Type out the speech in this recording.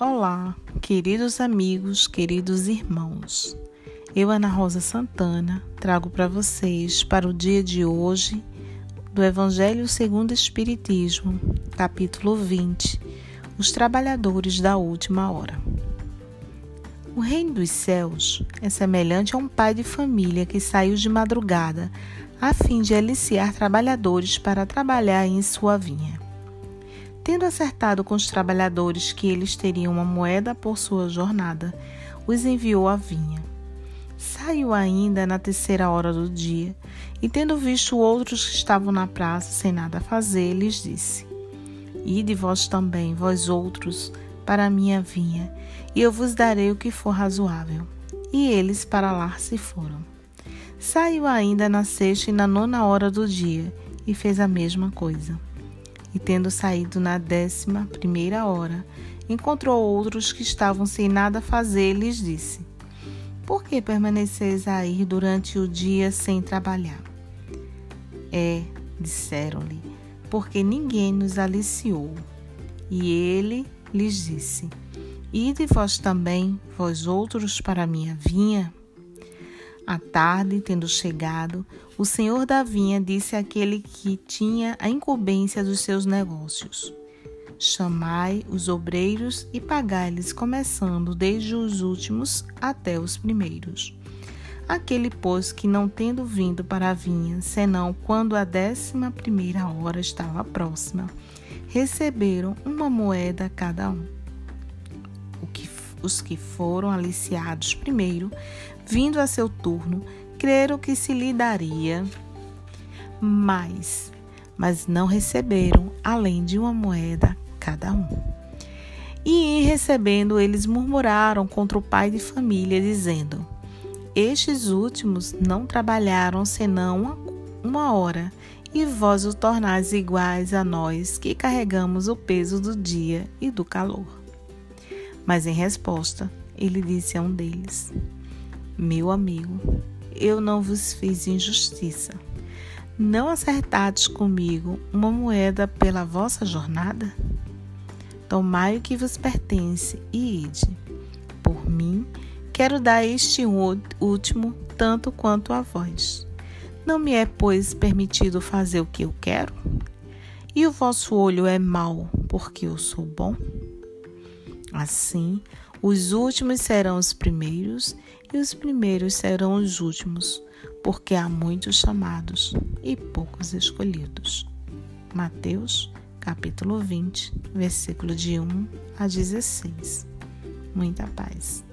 Olá, queridos amigos, queridos irmãos. Eu, Ana Rosa Santana, trago para vocês para o dia de hoje do Evangelho segundo o Espiritismo, capítulo 20, Os trabalhadores da última hora. O reino dos céus é semelhante a um pai de família que saiu de madrugada a fim de aliciar trabalhadores para trabalhar em sua vinha. Tendo acertado com os trabalhadores que eles teriam uma moeda por sua jornada, os enviou à vinha. Saiu ainda na terceira hora do dia, e tendo visto outros que estavam na praça sem nada fazer, lhes disse: Ide vós também, vós outros, para a minha vinha, e eu vos darei o que for razoável. E eles para lá se foram. Saiu ainda na sexta e na nona hora do dia, e fez a mesma coisa e tendo saído na décima primeira hora, encontrou outros que estavam sem nada fazer e lhes disse: Por que permaneceis a ir durante o dia sem trabalhar? É, disseram-lhe, porque ninguém nos aliciou. E ele lhes disse: Ide vós também, vós outros, para a minha vinha? À tarde, tendo chegado, o senhor da vinha disse àquele que tinha a incumbência dos seus negócios: Chamai os obreiros e pagai-lhes, começando desde os últimos até os primeiros. Aquele, pois, que não tendo vindo para a vinha, senão quando a décima primeira hora estava próxima, receberam uma moeda cada um. Os que foram aliciados primeiro vindo a seu turno, creram que se lhe daria mais, mas não receberam além de uma moeda cada um. E em recebendo, eles murmuraram contra o pai de família, dizendo: Estes últimos não trabalharam senão uma hora, e vós o tornais iguais a nós que carregamos o peso do dia e do calor. Mas em resposta, ele disse a um deles: meu amigo, eu não vos fiz injustiça. Não acertados comigo uma moeda pela vossa jornada? Tomai o que vos pertence e ide. Por mim, quero dar este último tanto quanto a vós. Não me é, pois, permitido fazer o que eu quero? E o vosso olho é mau, porque eu sou bom? Assim, os últimos serão os primeiros e os primeiros serão os últimos, porque há muitos chamados e poucos escolhidos. Mateus, capítulo 20, versículo de 1 a 16. Muita paz.